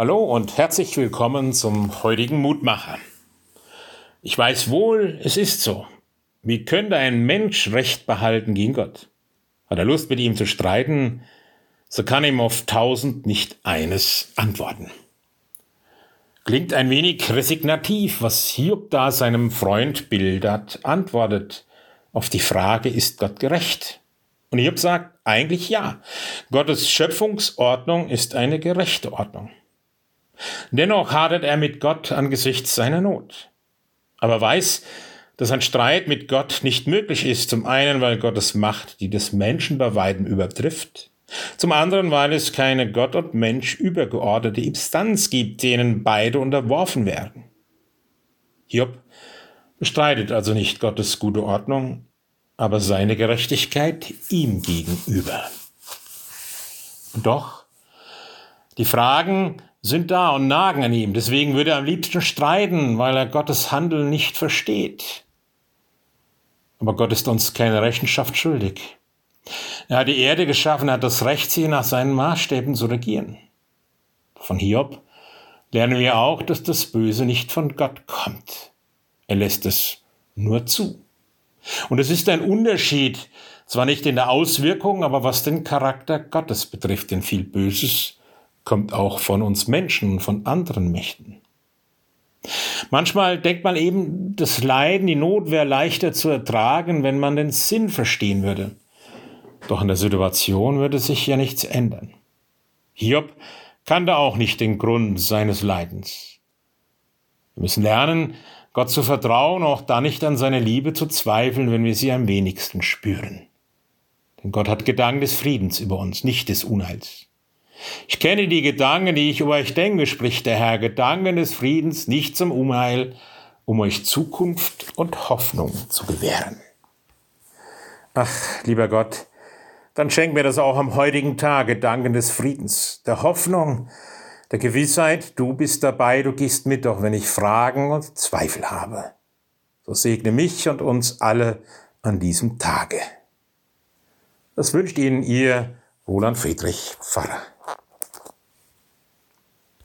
Hallo und herzlich willkommen zum heutigen Mutmacher. Ich weiß wohl, es ist so. Wie könnte ein Mensch Recht behalten gegen Gott? Hat er Lust, mit ihm zu streiten, so kann ihm auf tausend nicht eines antworten. Klingt ein wenig resignativ, was Hiob da seinem Freund Bildert antwortet auf die Frage, ist Gott gerecht? Und Hiob sagt eigentlich ja. Gottes Schöpfungsordnung ist eine gerechte Ordnung. Dennoch hadert er mit Gott angesichts seiner Not. Aber weiß, dass ein Streit mit Gott nicht möglich ist, zum einen, weil Gottes Macht die des Menschen bei weitem übertrifft, zum anderen, weil es keine Gott und Mensch übergeordnete Instanz gibt, denen beide unterworfen werden. Job bestreitet also nicht Gottes gute Ordnung, aber seine Gerechtigkeit ihm gegenüber. Doch, die Fragen sind da und nagen an ihm. Deswegen würde er am liebsten streiten, weil er Gottes Handeln nicht versteht. Aber Gott ist uns keine Rechenschaft schuldig. Er hat die Erde geschaffen, hat das Recht, sie nach seinen Maßstäben zu regieren. Von Hiob lernen wir auch, dass das Böse nicht von Gott kommt. Er lässt es nur zu. Und es ist ein Unterschied, zwar nicht in der Auswirkung, aber was den Charakter Gottes betrifft, denn viel Böses kommt auch von uns Menschen und von anderen Mächten. Manchmal denkt man eben, das Leiden, die Not wäre leichter zu ertragen, wenn man den Sinn verstehen würde. Doch in der Situation würde sich ja nichts ändern. Hiob kannte auch nicht den Grund seines Leidens. Wir müssen lernen, Gott zu vertrauen, auch da nicht an seine Liebe zu zweifeln, wenn wir sie am wenigsten spüren. Denn Gott hat Gedanken des Friedens über uns, nicht des Unheils. Ich kenne die Gedanken, die ich über euch denke, spricht der Herr, Gedanken des Friedens, nicht zum Unheil, um euch Zukunft und Hoffnung zu gewähren. Ach, lieber Gott, dann schenk mir das auch am heutigen Tag, Gedanken des Friedens, der Hoffnung, der Gewissheit, du bist dabei, du gehst mit, auch wenn ich Fragen und Zweifel habe. So segne mich und uns alle an diesem Tage. Das wünscht Ihnen Ihr Roland Friedrich Pfarrer.